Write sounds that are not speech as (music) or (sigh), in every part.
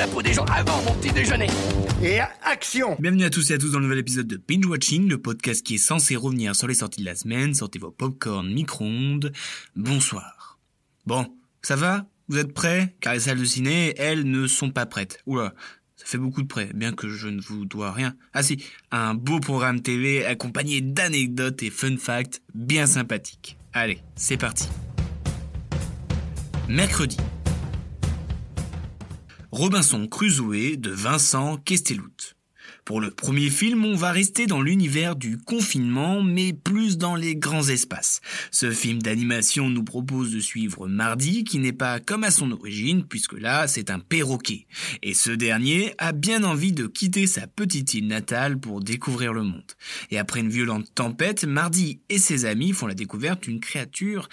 la peau des gens avant mon petit déjeuner. Et action Bienvenue à tous et à tous dans le nouvel épisode de Binge Watching, le podcast qui est censé revenir sur les sorties de la semaine. Sortez vos popcorn micro-ondes. Bonsoir. Bon, ça va? Vous êtes prêts? Car les salles de ciné, elles, ne sont pas prêtes. Oula, ça fait beaucoup de prêts, bien que je ne vous dois rien. Ah si, un beau programme TV accompagné d'anecdotes et fun facts bien sympathiques. Allez, c'est parti. Mercredi, Robinson Crusoe de Vincent Kestelout. Pour le premier film, on va rester dans l'univers du confinement, mais plus dans les grands espaces. Ce film d'animation nous propose de suivre Mardi, qui n'est pas comme à son origine, puisque là, c'est un perroquet. Et ce dernier a bien envie de quitter sa petite île natale pour découvrir le monde. Et après une violente tempête, Mardi et ses amis font la découverte d'une créature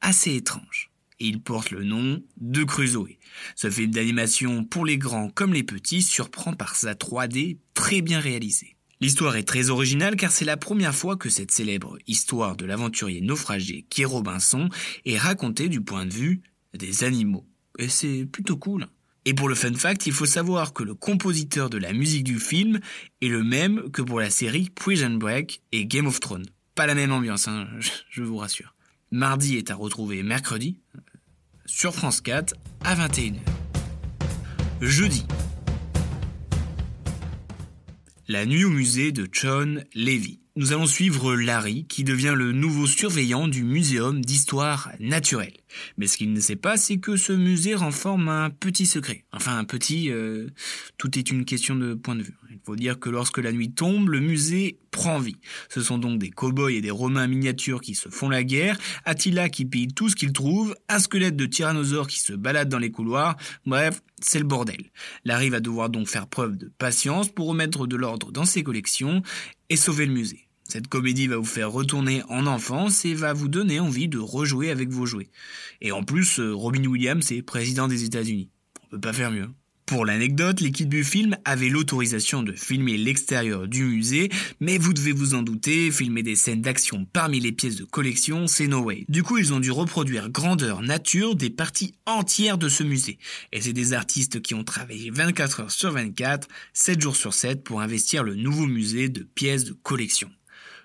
assez étrange il porte le nom de Crusoe. Ce film d'animation pour les grands comme les petits surprend par sa 3D très bien réalisée. L'histoire est très originale car c'est la première fois que cette célèbre histoire de l'aventurier naufragé qui est Robinson est racontée du point de vue des animaux. Et c'est plutôt cool. Et pour le fun fact, il faut savoir que le compositeur de la musique du film est le même que pour la série Prison Break et Game of Thrones. Pas la même ambiance, hein, (laughs) je vous rassure. Mardi est à retrouver mercredi sur France 4 à 21h. Jeudi. La nuit au musée de John Levy. Nous allons suivre Larry qui devient le nouveau surveillant du muséum d'histoire naturelle. Mais ce qu'il ne sait pas, c'est que ce musée renforme un petit secret. Enfin, un petit, euh, tout est une question de point de vue. Faut dire que lorsque la nuit tombe, le musée prend vie. Ce sont donc des cow-boys et des romains miniatures qui se font la guerre, Attila qui pille tout ce qu'il trouve, un squelette de tyrannosaure qui se balade dans les couloirs, bref, c'est le bordel. Larry va devoir donc faire preuve de patience pour remettre de l'ordre dans ses collections et sauver le musée. Cette comédie va vous faire retourner en enfance et va vous donner envie de rejouer avec vos jouets. Et en plus, euh, Robin Williams est président des États-Unis. On peut pas faire mieux. Pour l'anecdote, l'équipe du film avait l'autorisation de filmer l'extérieur du musée, mais vous devez vous en douter, filmer des scènes d'action parmi les pièces de collection, c'est no way. Du coup, ils ont dû reproduire grandeur nature des parties entières de ce musée. Et c'est des artistes qui ont travaillé 24 heures sur 24, 7 jours sur 7 pour investir le nouveau musée de pièces de collection.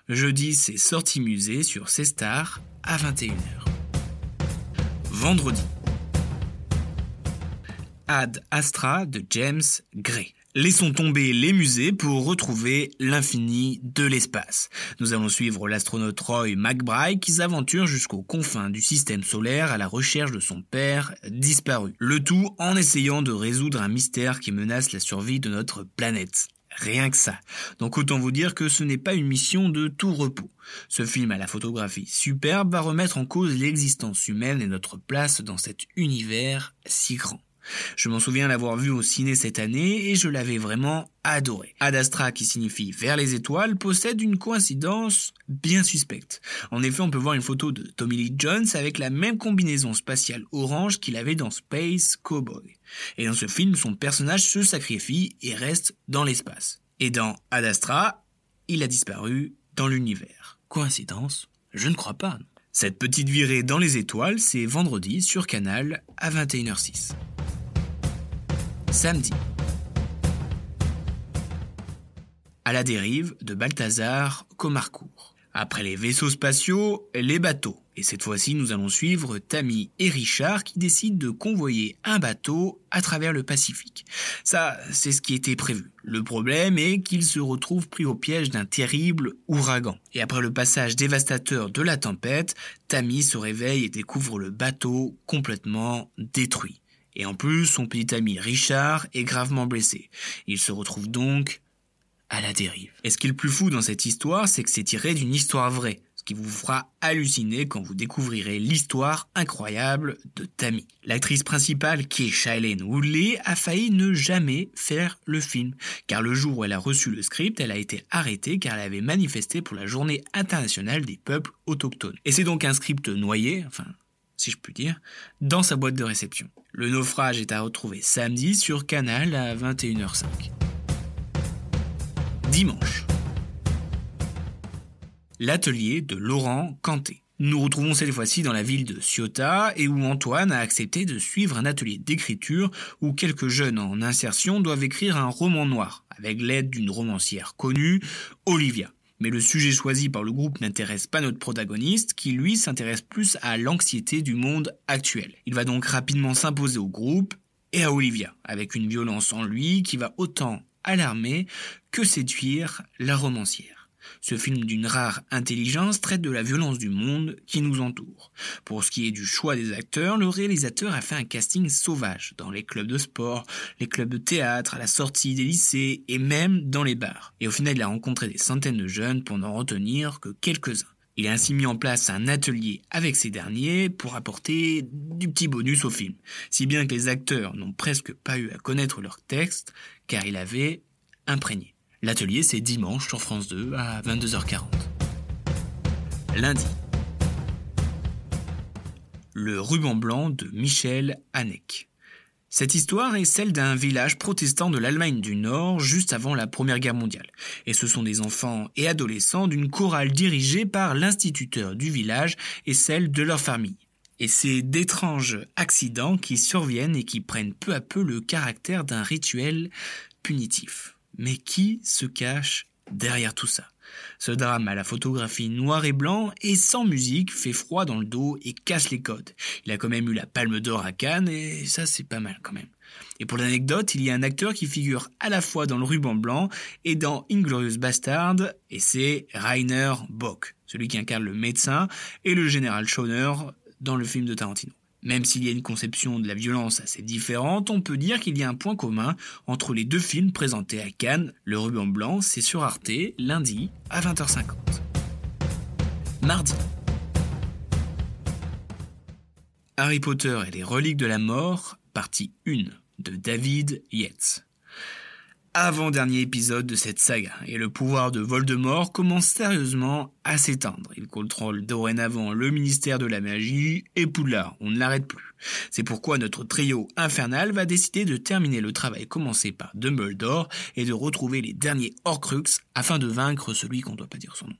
Jeudi, c'est sortie musée sur C-Star à 21h. Vendredi. Ad Astra de James Gray. Laissons tomber les musées pour retrouver l'infini de l'espace. Nous allons suivre l'astronaute Roy McBride qui s'aventure jusqu'aux confins du système solaire à la recherche de son père disparu. Le tout en essayant de résoudre un mystère qui menace la survie de notre planète. Rien que ça. Donc autant vous dire que ce n'est pas une mission de tout repos. Ce film à la photographie superbe va remettre en cause l'existence humaine et notre place dans cet univers si grand. Je m'en souviens l'avoir vu au ciné cette année et je l'avais vraiment adoré. Ad Astra, qui signifie vers les étoiles, possède une coïncidence bien suspecte. En effet, on peut voir une photo de Tommy Lee Jones avec la même combinaison spatiale orange qu'il avait dans Space Cowboy. Et dans ce film, son personnage se sacrifie et reste dans l'espace. Et dans Ad Astra, il a disparu dans l'univers. Coïncidence? Je ne crois pas. Cette petite virée dans les étoiles, c'est vendredi sur Canal à 21h06. Samedi. À la dérive de Balthazar Comarcourt. Après les vaisseaux spatiaux, les bateaux. Et cette fois-ci, nous allons suivre Tammy et Richard qui décident de convoyer un bateau à travers le Pacifique. Ça, c'est ce qui était prévu. Le problème est qu'ils se retrouvent pris au piège d'un terrible ouragan. Et après le passage dévastateur de la tempête, Tammy se réveille et découvre le bateau complètement détruit. Et en plus, son petit ami Richard est gravement blessé. Il se retrouve donc à la dérive. Et ce qui est le plus fou dans cette histoire, c'est que c'est tiré d'une histoire vraie. ce qui vous fera halluciner quand vous découvrirez l'histoire incroyable de Tammy. L'actrice principale, qui est Shailene Woodley, a failli ne jamais faire le film, car le jour où elle a reçu le script, elle a été arrêtée car elle avait manifesté pour la journée internationale des peuples autochtones. Et c'est donc un script noyé, enfin si je puis dire, dans sa boîte de réception. Le naufrage est à retrouver samedi sur Canal à 21h05. Dimanche. L'atelier de Laurent Canté. Nous retrouvons cette fois-ci dans la ville de Ciotat et où Antoine a accepté de suivre un atelier d'écriture où quelques jeunes en insertion doivent écrire un roman noir avec l'aide d'une romancière connue, Olivia. Mais le sujet choisi par le groupe n'intéresse pas notre protagoniste, qui lui s'intéresse plus à l'anxiété du monde actuel. Il va donc rapidement s'imposer au groupe et à Olivia, avec une violence en lui qui va autant alarmer que séduire la romancière. Ce film d'une rare intelligence traite de la violence du monde qui nous entoure. Pour ce qui est du choix des acteurs, le réalisateur a fait un casting sauvage dans les clubs de sport, les clubs de théâtre, à la sortie des lycées et même dans les bars. Et au final, il a rencontré des centaines de jeunes pour n'en retenir que quelques-uns. Il a ainsi mis en place un atelier avec ces derniers pour apporter du petit bonus au film, si bien que les acteurs n'ont presque pas eu à connaître leur texte, car il avait imprégné. L'atelier, c'est dimanche sur France 2 à 22h40. Lundi. Le ruban blanc de Michel Haneke. Cette histoire est celle d'un village protestant de l'Allemagne du Nord juste avant la Première Guerre mondiale. Et ce sont des enfants et adolescents d'une chorale dirigée par l'instituteur du village et celle de leur famille. Et c'est d'étranges accidents qui surviennent et qui prennent peu à peu le caractère d'un rituel punitif. Mais qui se cache derrière tout ça? Ce drame à la photographie noir et blanc et sans musique fait froid dans le dos et casse les codes. Il a quand même eu la palme d'or à Cannes et ça c'est pas mal quand même. Et pour l'anecdote, il y a un acteur qui figure à la fois dans le ruban blanc et dans Inglorious Bastard, et c'est Rainer Bock, celui qui incarne le médecin et le général Schoner dans le film de Tarantino. Même s'il y a une conception de la violence assez différente, on peut dire qu'il y a un point commun entre les deux films présentés à Cannes. Le ruban blanc, c'est sur Arte, lundi à 20h50. Mardi. Harry Potter et les reliques de la mort, partie 1 de David Yates avant-dernier épisode de cette saga, et le pouvoir de Voldemort commence sérieusement à s'étendre. Il contrôle dorénavant le ministère de la magie et Poudlard, on ne l'arrête plus. C'est pourquoi notre trio infernal va décider de terminer le travail commencé par Dumbledore et de retrouver les derniers Horcruxes afin de vaincre celui qu'on ne doit pas dire son nom.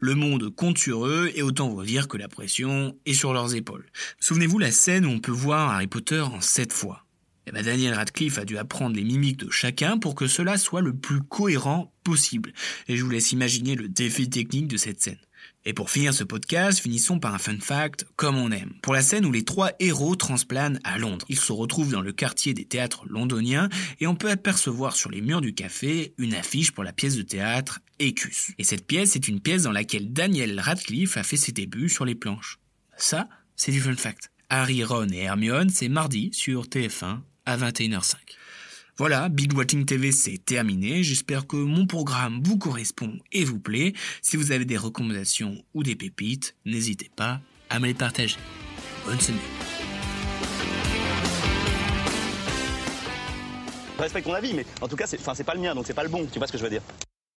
Le monde compte sur eux et autant vous dire que la pression est sur leurs épaules. Souvenez-vous la scène où on peut voir Harry Potter en sept fois. Eh ben, Daniel Radcliffe a dû apprendre les mimiques de chacun pour que cela soit le plus cohérent possible. Et je vous laisse imaginer le défi technique de cette scène. Et pour finir ce podcast, finissons par un fun fact comme on aime. Pour la scène où les trois héros transplanent à Londres, ils se retrouvent dans le quartier des théâtres londoniens et on peut apercevoir sur les murs du café une affiche pour la pièce de théâtre Écus. Et cette pièce est une pièce dans laquelle Daniel Radcliffe a fait ses débuts sur les planches. Ça, c'est du fun fact. Harry, Ron et Hermione, c'est mardi sur TF1 à 21h05. Voilà, Big Watching TV c'est terminé. J'espère que mon programme vous correspond et vous plaît. Si vous avez des recommandations ou des pépites, n'hésitez pas à me les partager. Bonne semaine. Je respecte ton avis, mais en tout cas, c'est pas le mien, donc c'est pas le bon. Tu vois ce que je veux dire?